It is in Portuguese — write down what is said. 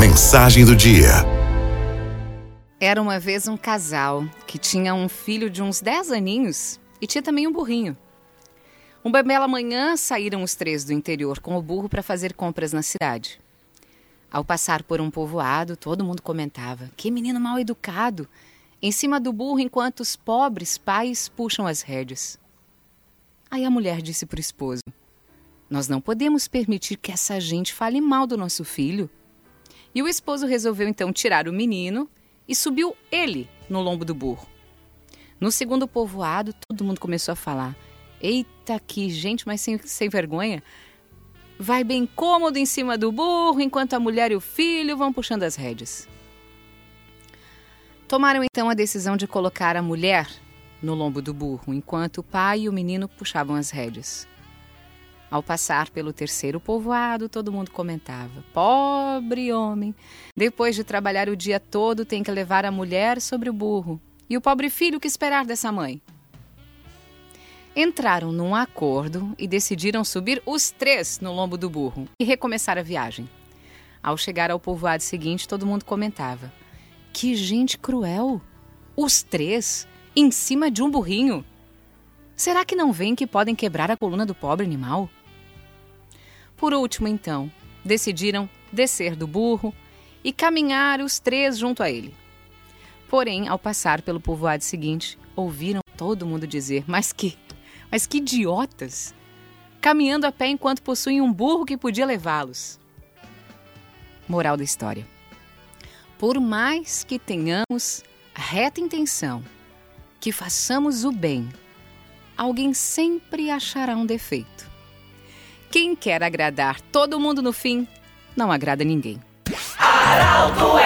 mensagem do dia. Era uma vez um casal que tinha um filho de uns 10 aninhos e tinha também um burrinho. Uma bela manhã saíram os três do interior com o burro para fazer compras na cidade. Ao passar por um povoado, todo mundo comentava: Que menino mal educado! Em cima do burro, enquanto os pobres pais puxam as rédeas. Aí a mulher disse para o esposo: Nós não podemos permitir que essa gente fale mal do nosso filho. E o esposo resolveu então tirar o menino e subiu ele no lombo do burro. No segundo povoado, todo mundo começou a falar: Eita, que gente, mas sem, sem vergonha. Vai bem cômodo em cima do burro, enquanto a mulher e o filho vão puxando as rédeas. Tomaram então a decisão de colocar a mulher no lombo do burro, enquanto o pai e o menino puxavam as rédeas. Ao passar pelo terceiro povoado, todo mundo comentava: Pobre homem! Depois de trabalhar o dia todo, tem que levar a mulher sobre o burro. E o pobre filho, o que esperar dessa mãe? entraram num acordo e decidiram subir os três no lombo do burro e recomeçar a viagem. Ao chegar ao povoado seguinte, todo mundo comentava: Que gente cruel! Os três em cima de um burrinho! Será que não veem que podem quebrar a coluna do pobre animal? Por último, então, decidiram descer do burro e caminhar os três junto a ele. Porém, ao passar pelo povoado seguinte, ouviram todo mundo dizer: Mas que mas que idiotas! Caminhando a pé enquanto possuem um burro que podia levá-los. Moral da história: Por mais que tenhamos reta intenção, que façamos o bem, alguém sempre achará um defeito. Quem quer agradar todo mundo no fim, não agrada ninguém. Araldo